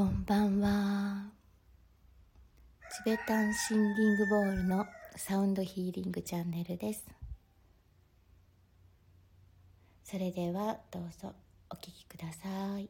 こんばんは。チベタンシンギングボールのサウンドヒーリングチャンネルです。それではどうぞお聴きください。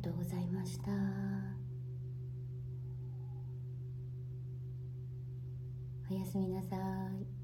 とうございました。おやすみなさい。